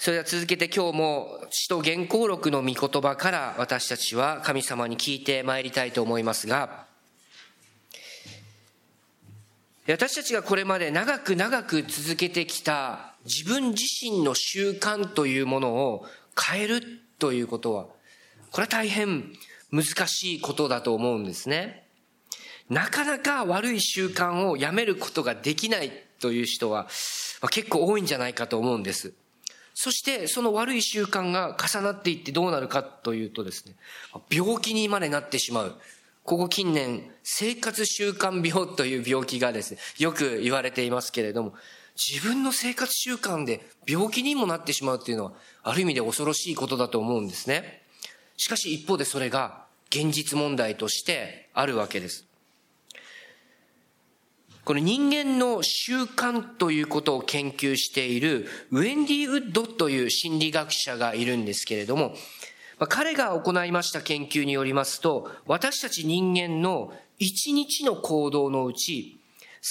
それでは続けて今日も使徒原稿録の御言葉から私たちは神様に聞いてまいりたいと思いますが、私たちがこれまで長く長く続けてきた自分自身の習慣というものを変えるということは、これは大変難しいことだと思うんですね。なかなか悪い習慣をやめることができないという人は結構多いんじゃないかと思うんです。そしてその悪い習慣が重なっていってどうなるかというとですね、病気にまでなってしまう。ここ近年、生活習慣病という病気がですね、よく言われていますけれども、自分の生活習慣で病気にもなってしまうというのは、ある意味で恐ろしいことだと思うんですね。しかし一方でそれが現実問題としてあるわけです。この人間の習慣ということを研究しているウェンディ・ウッドという心理学者がいるんですけれども、彼が行いました研究によりますと、私たち人間の1日の行動のうち、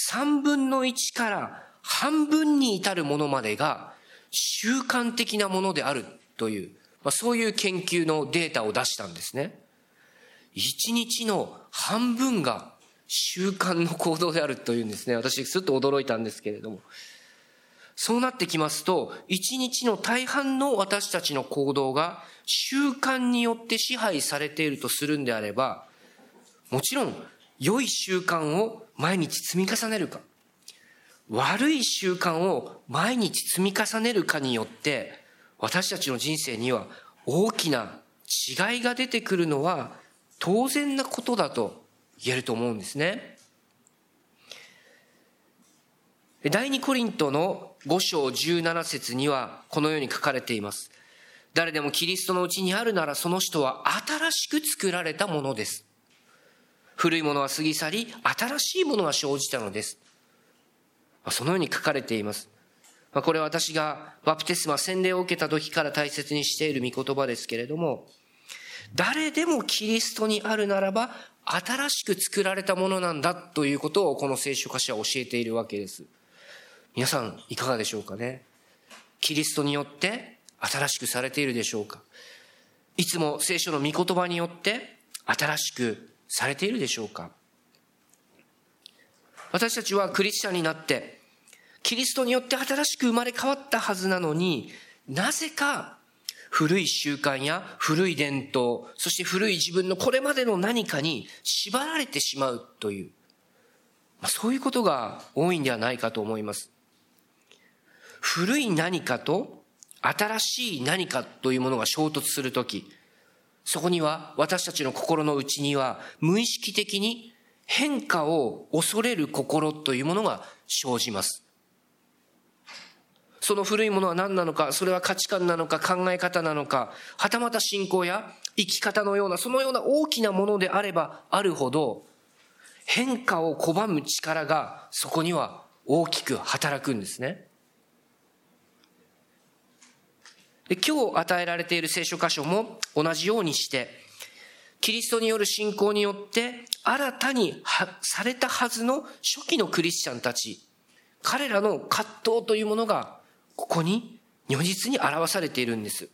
3分の1から半分に至るものまでが習慣的なものであるという、まあ、そういう研究のデータを出したんですね。1日の半分が習慣の行動であるというんですね。私、すっと驚いたんですけれども。そうなってきますと、一日の大半の私たちの行動が習慣によって支配されているとするんであれば、もちろん、良い習慣を毎日積み重ねるか、悪い習慣を毎日積み重ねるかによって、私たちの人生には大きな違いが出てくるのは当然なことだと言えると思うんですね。第二コリントの5章17節にはこのように書かれています。誰でもキリストのうちにあるならその人は新しく作られたものです。古いものは過ぎ去り、新しいものが生じたのです。そのように書かれています。これは私がバプテスマ洗礼を受けた時から大切にしている御言葉ですけれども、誰でもキリストにあるならば新しく作られたものなんだということをこの聖書歌詞は教えているわけです。皆さんいかがでしょうかね？キリストによって新しくされているでしょうか？いつも聖書の御言葉によって新しくされているでしょうか？私たちはクリスチャンになってキリストによって新しく生まれ変わったはずなのになぜか古い習慣や古い伝統、そして古い自分のこれまでの何かに縛られてしまうという、まあ、そういうことが多いんではないかと思います。古い何かと新しい何かというものが衝突するとき、そこには私たちの心の内には無意識的に変化を恐れる心というものが生じます。その古いものは何なのか、それは価値観なのか考え方なのか、はたまた信仰や生き方のような、そのような大きなものであればあるほど、変化を拒む力がそこには大きく働くんですね。で今日与えられている聖書箇所も同じようにして、キリストによる信仰によって新たにされたはずの初期のクリスチャンたち、彼らの葛藤というものがここに如実に表されているんです。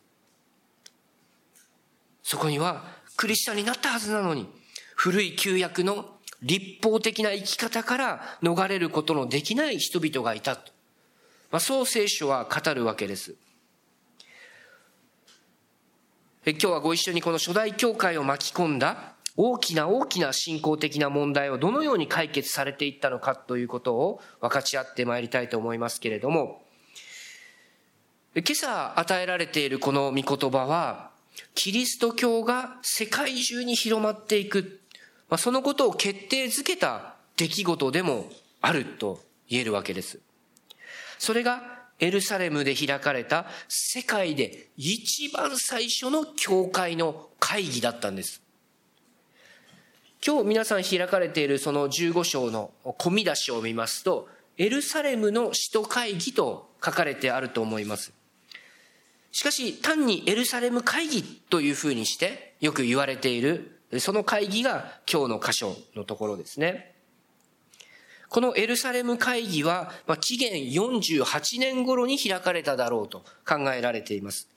そこにはクリスチャンになったはずなのに、古い旧約の立法的な生き方から逃れることのできない人々がいたと。まあ、そう聖書は語るわけです。今日はご一緒にこの初代教会を巻き込んだ大きな大きな信仰的な問題をどのように解決されていったのかということを分かち合ってまいりたいと思いますけれども、今朝与えられているこの御言葉は、キリスト教が世界中に広まっていく、まあ、そのことを決定づけた出来事でもあると言えるわけです。それがエルサレムで開かれた世界で一番最初の教会の会議だったんです。今日皆さん開かれているその15章の込み出しを見ますと、エルサレムの使徒会議と書かれてあると思います。しかし単にエルサレム会議というふうにしてよく言われている、その会議が今日の箇所のところですね。このエルサレム会議は、まあ、紀元48年頃に開かれただろうと考えられています。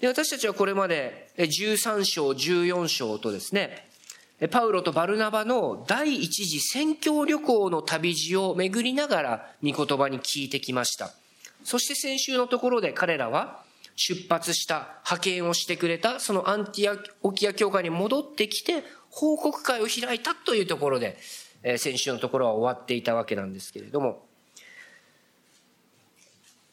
で私たちはこれまで13章、14章とですね、パウロとバルナバの第一次宣教旅行の旅路を巡りながら御言葉に聞いてきました。そして先週のところで彼らは出発した派遣をしてくれたそのアンティアオキア教会に戻ってきて報告会を開いたというところでえ先週のところは終わっていたわけなんですけれども、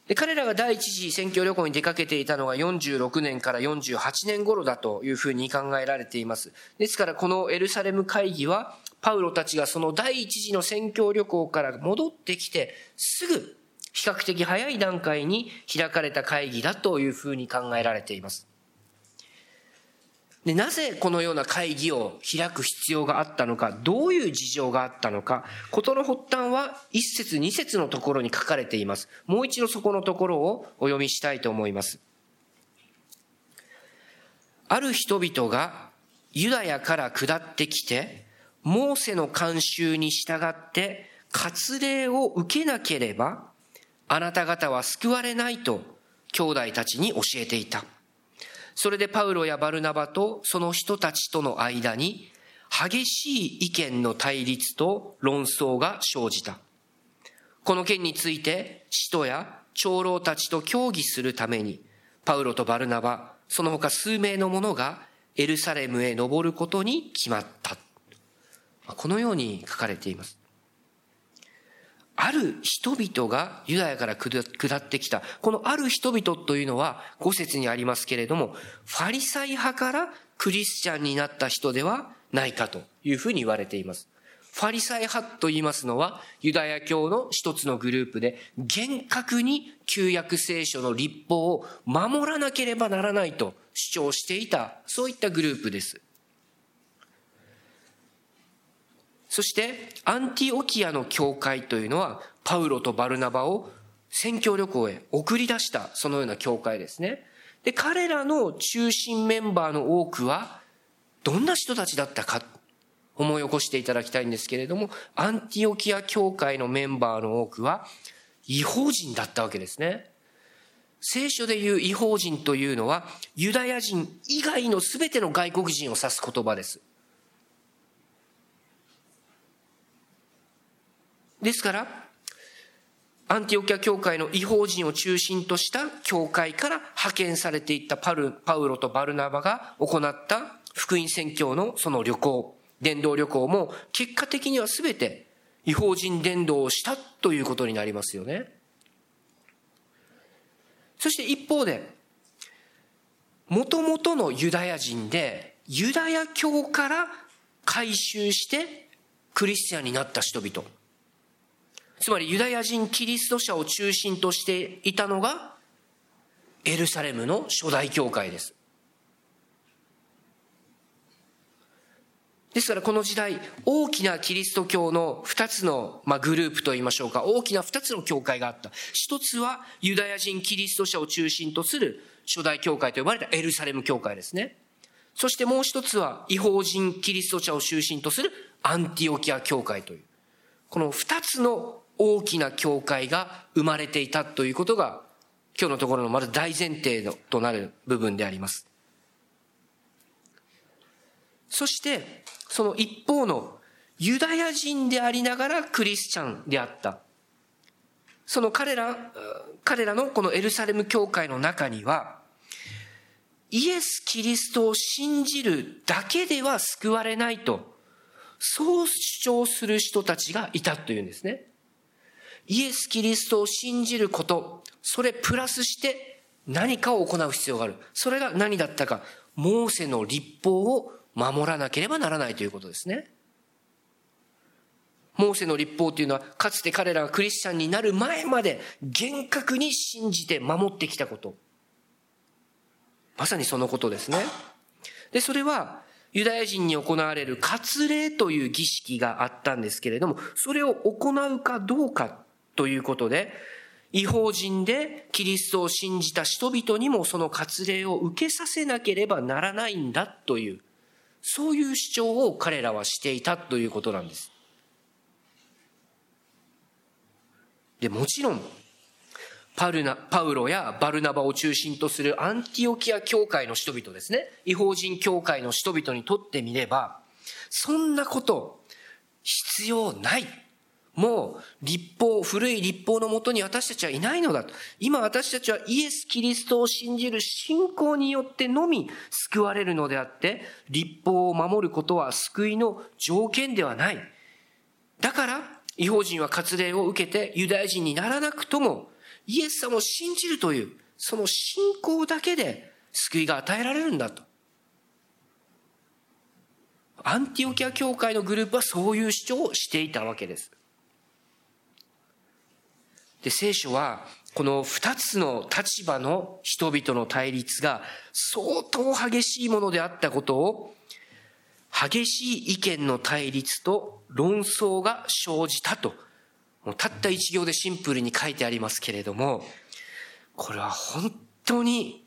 で彼らが第一次選挙旅行に出かけていたのが46年から48年頃だというふうに考えられています。ですからこのエルサレム会議は、パウロたちがその第一次の宣教旅行から戻ってきて、すぐ比較的早い段階に開かれた会議だというふうに考えられています。で、なぜこのような会議を開く必要があったのか、どういう事情があったのか、ことの発端は一節二節のところに書かれています。もう一度そこのところをお読みしたいと思います。ある人々がユダヤから下ってきて、モーセの慣習に従って割礼を受けなければ、あなた方は救われないと兄弟たちに教えていた。それでパウロやバルナバとその人たちとの間に激しい意見の対立と論争が生じた。この件について使徒や長老たちと協議するためにパウロとバルナバ、その他数名の者がエルサレムへ登ることに決まった。このように書かれています。ある人々がユダヤから下ってきた。このある人々というのは五節にありますけれども、ファリサイ派からクリスチャンになった人ではないかというふうに言われています。ファリサイ派と言いますのは、ユダヤ教の一つのグループで、厳格に旧約聖書の立法を守らなければならないと主張していた、そういったグループです。そしてアンティオキアの教会というのはパウロとバルナバを宣教旅行へ送り出したそのような教会ですね。で、彼らの中心メンバーの多くはどんな人たちだったか思い起こしていただきたいんですけれども、アンティオキア教会のメンバーの多くは違法人だったわけですね。聖書でいう違法人というのはユダヤ人以外の全ての外国人を指す言葉です。ですから、アンティオキア教会の違法人を中心とした教会から派遣されていったパルパウロとバルナバが行った福音宣教のその旅行、伝道旅行も結果的には全て違法人伝道をしたということになりますよね。そして一方で、もともとのユダヤ人で、ユダヤ教から改宗してクリスチャンになった人々。つまりユダヤ人キリスト者を中心としていたのがエルサレムの初代教会です。ですからこの時代、大きなキリスト教の二つの、まあ、グループと言いましょうか、大きな二つの教会があった。一つはユダヤ人キリスト者を中心とする初代教会と呼ばれたエルサレム教会ですね。そしてもう一つは違法人キリスト者を中心とするアンティオキア教会という。この二つの大きな教会が生まれていたということが今日のところのまず大前提となる部分であります。そして、その一方のユダヤ人でありながらクリスチャンであった。その彼ら、彼らのこのエルサレム教会の中には、イエス・キリストを信じるだけでは救われないと、そう主張する人たちがいたというんですね。イエス・キリストを信じること、それプラスして何かを行う必要がある。それが何だったか。モーセの立法を守らなければならないということですね。モーセの立法というのは、かつて彼らがクリスチャンになる前まで厳格に信じて守ってきたこと。まさにそのことですね。で、それは、ユダヤ人に行われる割礼という儀式があったんですけれども、それを行うかどうかということで、違法人でキリストを信じた人々にもその割礼を受けさせなければならないんだという、そういう主張を彼らはしていたということなんです。で、もちろん、パルナ、パウロやバルナバを中心とするアンティオキア教会の人々ですね。違法人教会の人々にとってみれば、そんなこと、必要ない。もう、立法、古い立法のもとに私たちはいないのだと。今私たちはイエス・キリストを信じる信仰によってのみ救われるのであって、立法を守ることは救いの条件ではない。だから、違法人は割礼を受けてユダヤ人にならなくとも、イエス様を信じるという、その信仰だけで救いが与えられるんだと。アンティオキア教会のグループはそういう主張をしていたわけです。で、聖書は、この二つの立場の人々の対立が相当激しいものであったことを、激しい意見の対立と論争が生じたともうたった一行でシンプルに書いてありますけれども、これは本当に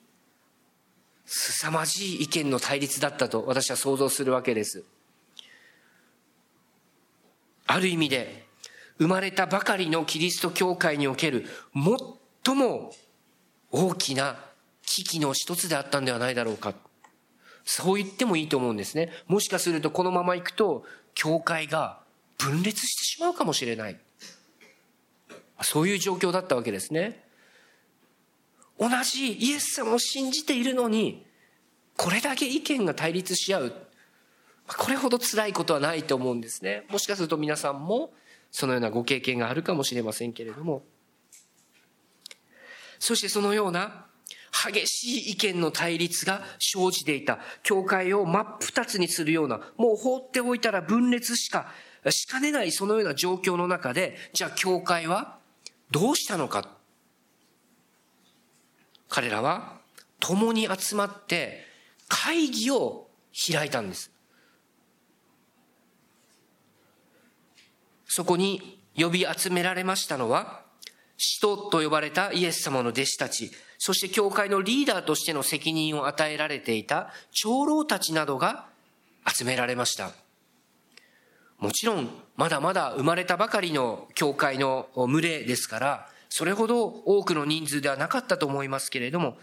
凄まじい意見の対立だったと私は想像するわけです。ある意味で、生まれたばかりのキリスト教会における最も大きな危機の一つであったんではないだろうか。そう言ってもいいと思うんですね。もしかするとこのまま行くと、教会が分裂してしまうかもしれない。そういう状況だったわけですね。同じイエス様を信じているのに、これだけ意見が対立し合う。これほど辛いことはないと思うんですね。もしかすると皆さんもそのようなご経験があるかもしれませんけれども。そしてそのような激しい意見の対立が生じていた。教会を真っ二つにするような、もう放っておいたら分裂しかしかねないそのような状況の中で、じゃあ教会はどうしたのか彼らは共に集まって会議を開いたんです。そこに呼び集められましたのは、使徒と呼ばれたイエス様の弟子たち、そして教会のリーダーとしての責任を与えられていた長老たちなどが集められました。もちろん、まだまだ生まれたばかりの教会の群れですから、それほど多くの人数ではなかったと思いますけれども、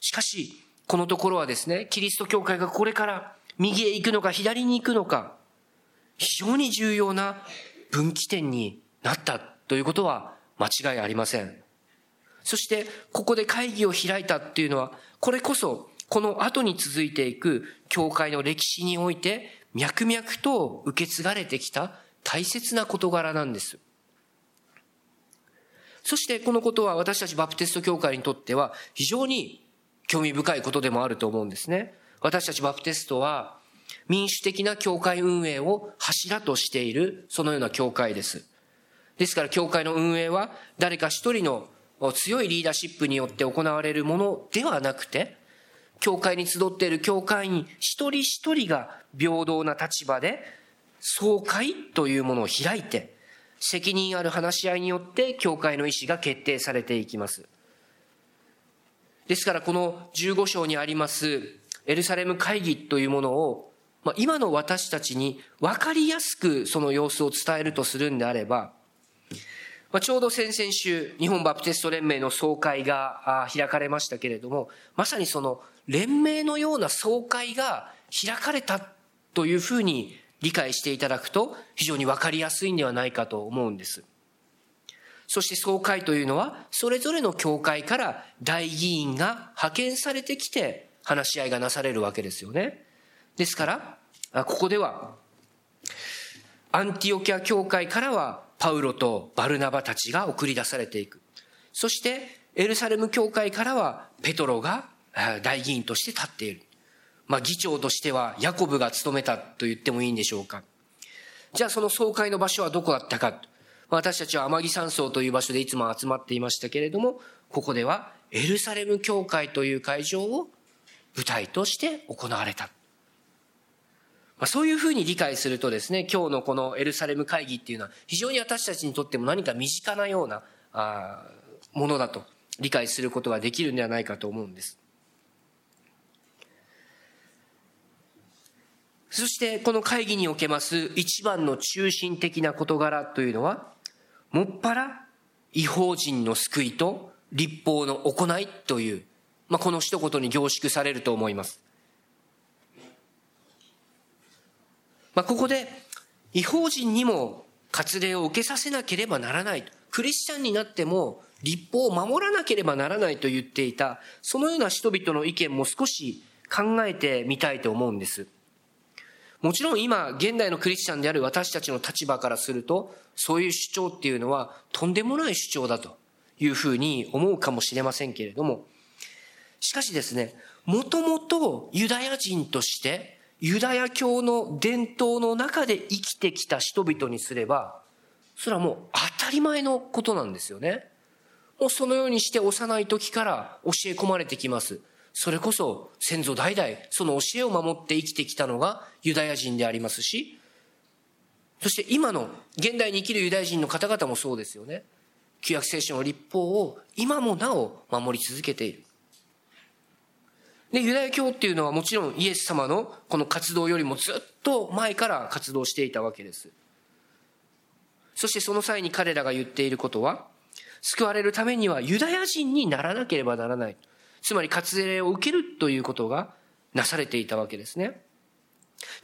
しかし、このところはですね、キリスト教会がこれから右へ行くのか左に行くのか、非常に重要な分岐点になったということは間違いありません。そして、ここで会議を開いたっていうのは、これこそ、この後に続いていく教会の歴史において脈々と受け継がれてきた大切な事柄なんです。そしてこのことは私たちバプテスト教会にとっては非常に興味深いことでもあると思うんですね。私たちバプテストは民主的な教会運営を柱としているそのような教会です。ですから教会の運営は誰か一人の強いリーダーシップによって行われるものではなくて、教会に集っている教会員一人一人が平等な立場で総会というものを開いて責任ある話し合いによって教会の意思が決定されていきます。ですからこの15章にありますエルサレム会議というものを、まあ、今の私たちに分かりやすくその様子を伝えるとするんであれば、まあ、ちょうど先々週日本バプテスト連盟の総会が開かれましたけれどもまさにその連盟のような総会が開かれたというふうに理解していただくと非常にわかりやすいんではないかと思うんです。そして総会というのはそれぞれの教会から大議員が派遣されてきて話し合いがなされるわけですよね。ですから、ここではアンティオキア教会からはパウロとバルナバたちが送り出されていく。そしてエルサレム教会からはペトロが大議員として立っている。まあ議長としてはヤコブが務めたと言ってもいいんでしょうか。じゃあその総会の場所はどこだったか。私たちは天城山荘という場所でいつも集まっていましたけれども、ここではエルサレム教会という会場を舞台として行われた。まあ、そういうふうに理解するとですね、今日のこのエルサレム会議っていうのは非常に私たちにとっても何か身近なようなあものだと理解することができるんではないかと思うんです。そしてこの会議におけます一番の中心的な事柄というのは、もっぱら違法人の救いと立法の行いという、まあ、この一言に凝縮されると思います。まあ、ここで違法人にも割礼を受けさせなければならない。クリスチャンになっても立法を守らなければならないと言っていた、そのような人々の意見も少し考えてみたいと思うんです。もちろん今、現代のクリスチャンである私たちの立場からすると、そういう主張っていうのはとんでもない主張だというふうに思うかもしれませんけれども、しかしですね、もともとユダヤ人としてユダヤ教の伝統の中で生きてきた人々にすれば、それはもう当たり前のことなんですよね。もうそのようにして幼い時から教え込まれてきます。それこそ先祖代々その教えを守って生きてきたのがユダヤ人でありますし、そして今の現代に生きるユダヤ人の方々もそうですよね。旧約聖書の立法を今もなお守り続けている。で、ユダヤ教っていうのはもちろんイエス様のこの活動よりもずっと前から活動していたわけです。そしてその際に彼らが言っていることは、救われるためにはユダヤ人にならなければならない。つまり割礼を受けるということがなされていたわけですね。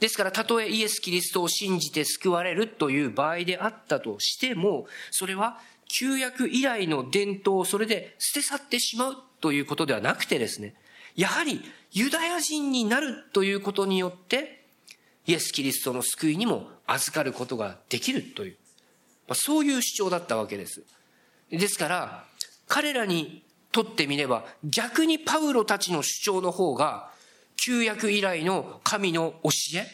ですから、たとえイエス・キリストを信じて救われるという場合であったとしても、それは旧約以来の伝統をそれで捨て去ってしまうということではなくてですね、やはりユダヤ人になるということによって、イエス・キリストの救いにも預かることができるという、まあそういう主張だったわけです。ですから、彼らにとってみれば、逆にパウロたちの主張の方が、旧約以来の神の教え、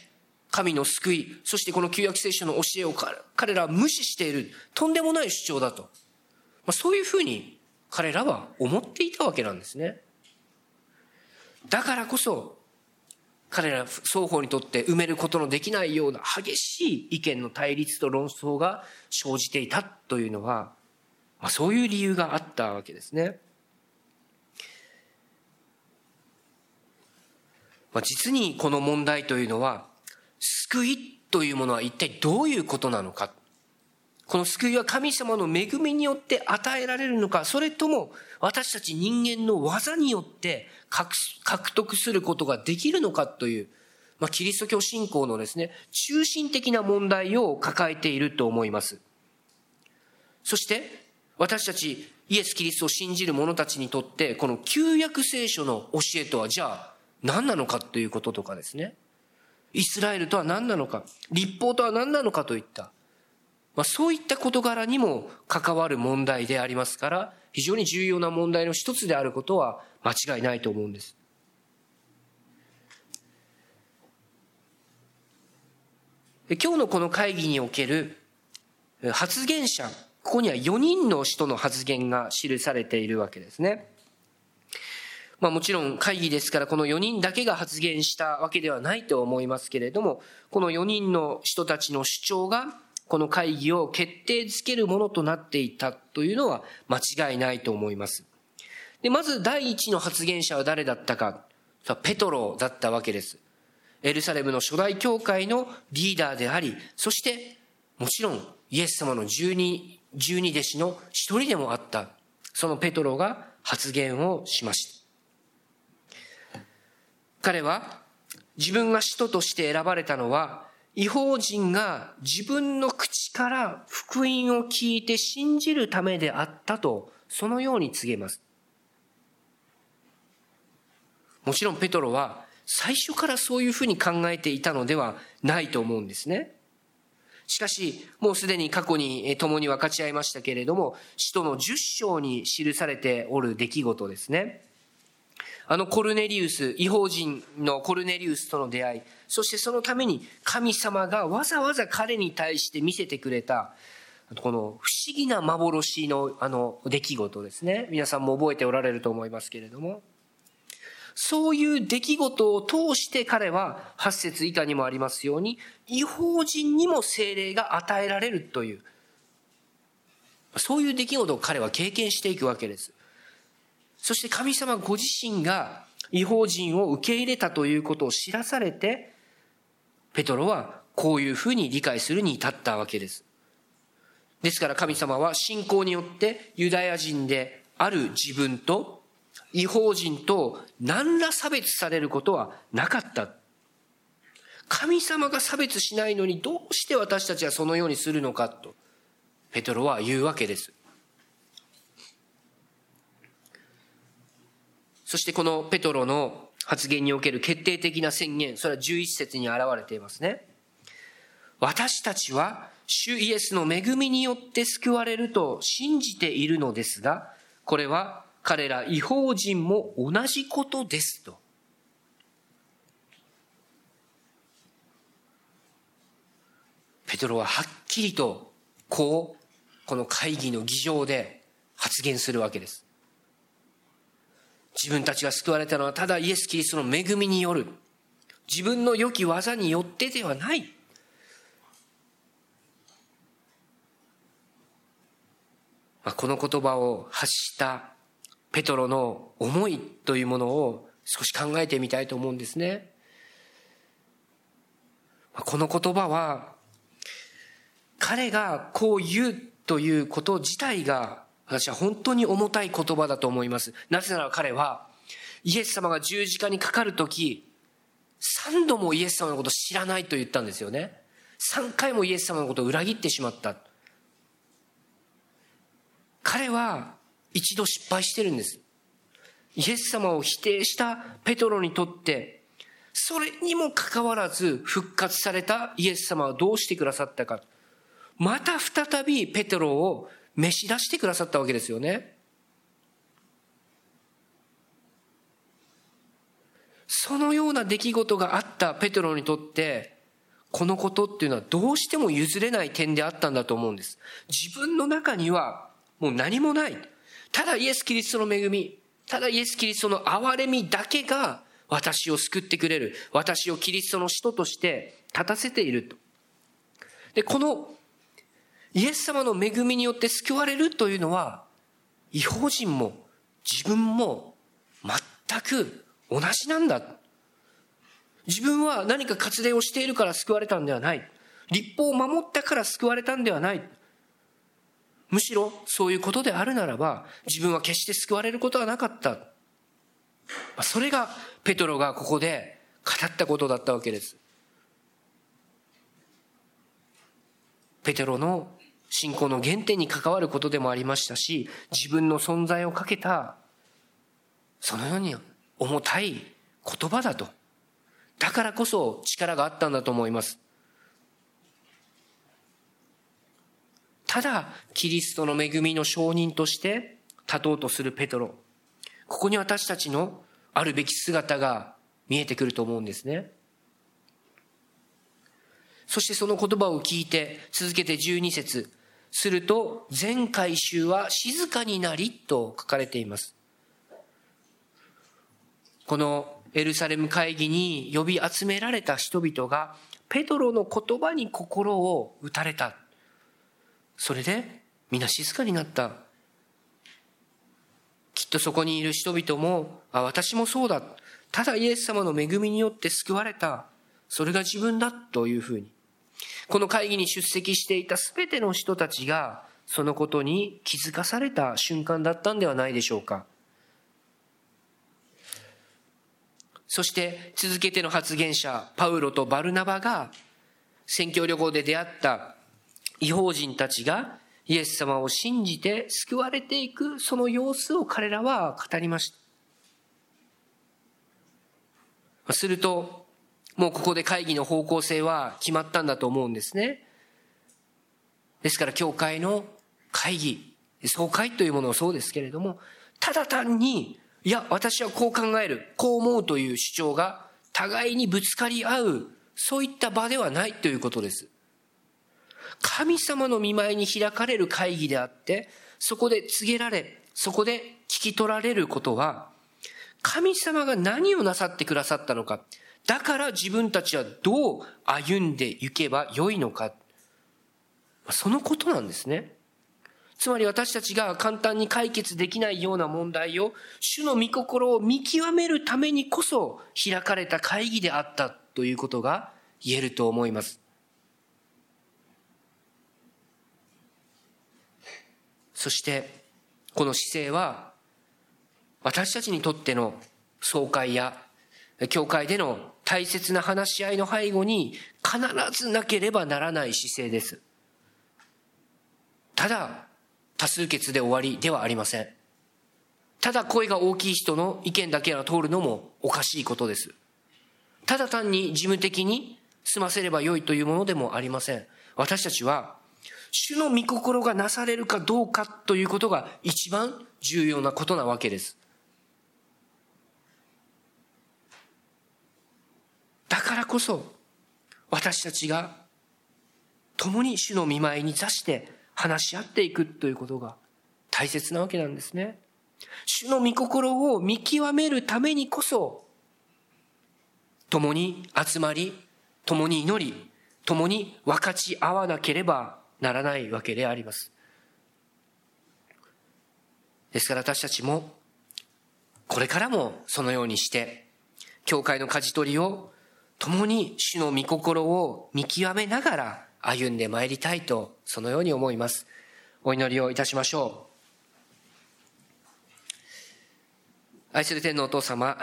神の救い、そしてこの旧約聖書の教えを彼らは無視している、とんでもない主張だと。まあ、そういうふうに彼らは思っていたわけなんですね。だからこそ、彼ら双方にとって埋めることのできないような激しい意見の対立と論争が生じていたというのは、まあ、そういう理由があったわけですね。まあ、実にこの問題というのは、救いというものは一体どういうことなのか。この救いは神様の恵みによって与えられるのか、それとも私たち人間の技によって獲得することができるのかという、まあ、キリスト教信仰のですね、中心的な問題を抱えていると思います。そして、私たちイエス・キリストを信じる者たちにとって、この旧約聖書の教えとは、じゃあ、何なのかということとかですね。イスラエルとは何なのか、立法とは何なのかといった、まあ、そういった事柄にも関わる問題でありますから、非常に重要な問題の一つであることは間違いないと思うんです。今日のこの会議における発言者、ここには4人の人の発言が記されているわけですね。まあもちろん会議ですからこの4人だけが発言したわけではないと思いますけれども、この4人の人たちの主張がこの会議を決定づけるものとなっていたというのは間違いないと思います。で、まず第一の発言者は誰だったか。ペトロだったわけです。エルサレムの初代教会のリーダーであり、そしてもちろんイエス様の十二、十二弟子の一人でもあった、そのペトロが発言をしました。彼は自分が使徒として選ばれたのは、違法人が自分の口から福音を聞いて信じるためであったと、そのように告げます。もちろんペトロは最初からそういうふうに考えていたのではないと思うんですね。しかし、もうすでに過去に共に分かち合いましたけれども、使徒の十章に記されておる出来事ですね。あのコルネリウス、違法人のコルネリウスとの出会い、そしてそのために神様がわざわざ彼に対して見せてくれた、この不思議な幻のあの出来事ですね。皆さんも覚えておられると思いますけれども。そういう出来事を通して彼は8節以下にもありますように、違法人にも精霊が与えられるという、そういう出来事を彼は経験していくわけです。そして神様ご自身が違法人を受け入れたということを知らされて、ペトロはこういうふうに理解するに至ったわけです。ですから神様は信仰によってユダヤ人である自分と違法人と何ら差別されることはなかった。神様が差別しないのにどうして私たちはそのようにするのかと、ペトロは言うわけです。そしてこのペトロの発言における決定的な宣言、それは11節に現れていますね。私たちは主イエスの恵みによって救われると信じているのですが、これは彼ら違法人も同じことですと。ペトロははっきりとこう、この会議の議場で発言するわけです。自分たちが救われたのはただイエス・キリストの恵みによる。自分の良き技によってではない。まあ、この言葉を発したペトロの思いというものを少し考えてみたいと思うんですね。この言葉は彼がこう言うということ自体が私は本当に重たい言葉だと思います。なぜなら彼は、イエス様が十字架にかかるとき、三度もイエス様のことを知らないと言ったんですよね。三回もイエス様のことを裏切ってしまった。彼は一度失敗してるんです。イエス様を否定したペトロにとって、それにもかかわらず復活されたイエス様はどうしてくださったか。また再びペトロを召し出してくださったわけですよね。そのような出来事があったペトロにとって、このことっていうのはどうしても譲れない点であったんだと思うんです。自分の中にはもう何もない。ただイエス・キリストの恵み、ただイエス・キリストの憐れみだけが私を救ってくれる。私をキリストの使徒として立たせていると。で、このイエス様の恵みによって救われるというのは、違法人も自分も全く同じなんだ。自分は何か活例をしているから救われたんではない。立法を守ったから救われたんではない。むしろそういうことであるならば、自分は決して救われることはなかった。それがペトロがここで語ったことだったわけです。ペテロの信仰の原点に関わることでもありましたし、自分の存在をかけた、そのように重たい言葉だと。だからこそ力があったんだと思います。ただ、キリストの恵みの証人として立とうとするペトロ。ここに私たちのあるべき姿が見えてくると思うんですね。そしてその言葉を聞いて、続けて12節すると、全回収は静かになりと書かれています。このエルサレム会議に呼び集められた人々が、ペトロの言葉に心を打たれた。それで、皆静かになった。きっとそこにいる人々も、あ、私もそうだ。ただイエス様の恵みによって救われた。それが自分だというふうに。この会議に出席していた全ての人たちが、そのことに気づかされた瞬間だったんではないでしょうか。そして続けての発言者、パウロとバルナバが、宣教旅行で出会った違法人たちがイエス様を信じて救われていくその様子を彼らは語りました。すると、もうここで会議の方向性は決まったんだと思うんですね。ですから教会の会議、総会というものもそうですけれども、ただ単に、いや、私はこう考える、こう思うという主張が互いにぶつかり合う、そういった場ではないということです。神様の見舞いに開かれる会議であって、そこで告げられ、そこで聞き取られることは、神様が何をなさってくださったのか、だから自分たちはどう歩んでいけばよいのか。そのことなんですね。つまり私たちが簡単に解決できないような問題を、主の御心を見極めるためにこそ開かれた会議であったということが言えると思います。そしてこの姿勢は私たちにとっての総会や教会での大切な話し合いの背後に必ずなければならない姿勢です。ただ多数決で終わりではありません。ただ声が大きい人の意見だけが通るのもおかしいことです。ただ単に事務的に済ませればよいというものでもありません。私たちは、主の御心がなされるかどうかということが一番重要なことなわけです。だからこそ、私たちが共に主の見舞いに座して話し合っていくということが大切なわけなんですね。主の御心を見極めるためにこそ、共に集まり、共に祈り、共に分かち合わなければならないわけであります。ですから私たちも、これからもそのようにして、教会の舵取りを共に主の御心を見極めながら歩んでまいりたいと、そのように思います。お祈りをいたしましょう。愛する天のお父様、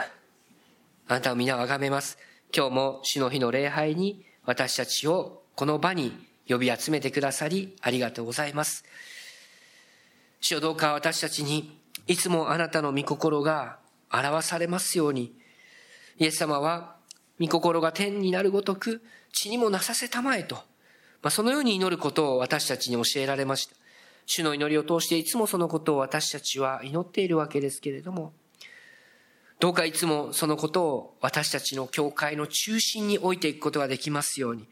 あなたを皆を崇めます。今日も主の日の礼拝に私たちをこの場に呼び集めてくださりありがとうございます。主よどうか私たちにいつもあなたの御心が表されますように、イエス様は御心が天になるごとく地にもなさせたまえと、まあ、そのように祈ることを私たちに教えられました。主の祈りを通していつもそのことを私たちは祈っているわけですけれども、どうかいつもそのことを私たちの教会の中心に置いていくことができますように、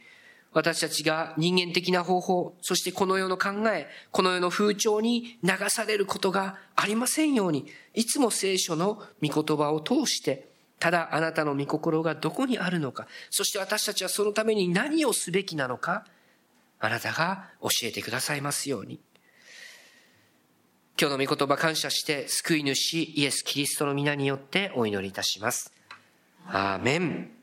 私たちが人間的な方法、そしてこの世の考え、この世の風潮に流されることがありませんように、いつも聖書の御言葉を通して、ただあなたの御心がどこにあるのか、そして私たちはそのために何をすべきなのか、あなたが教えてくださいますように。今日の御言葉感謝して救い主イエス・キリストの皆によってお祈りいたします。アーメン。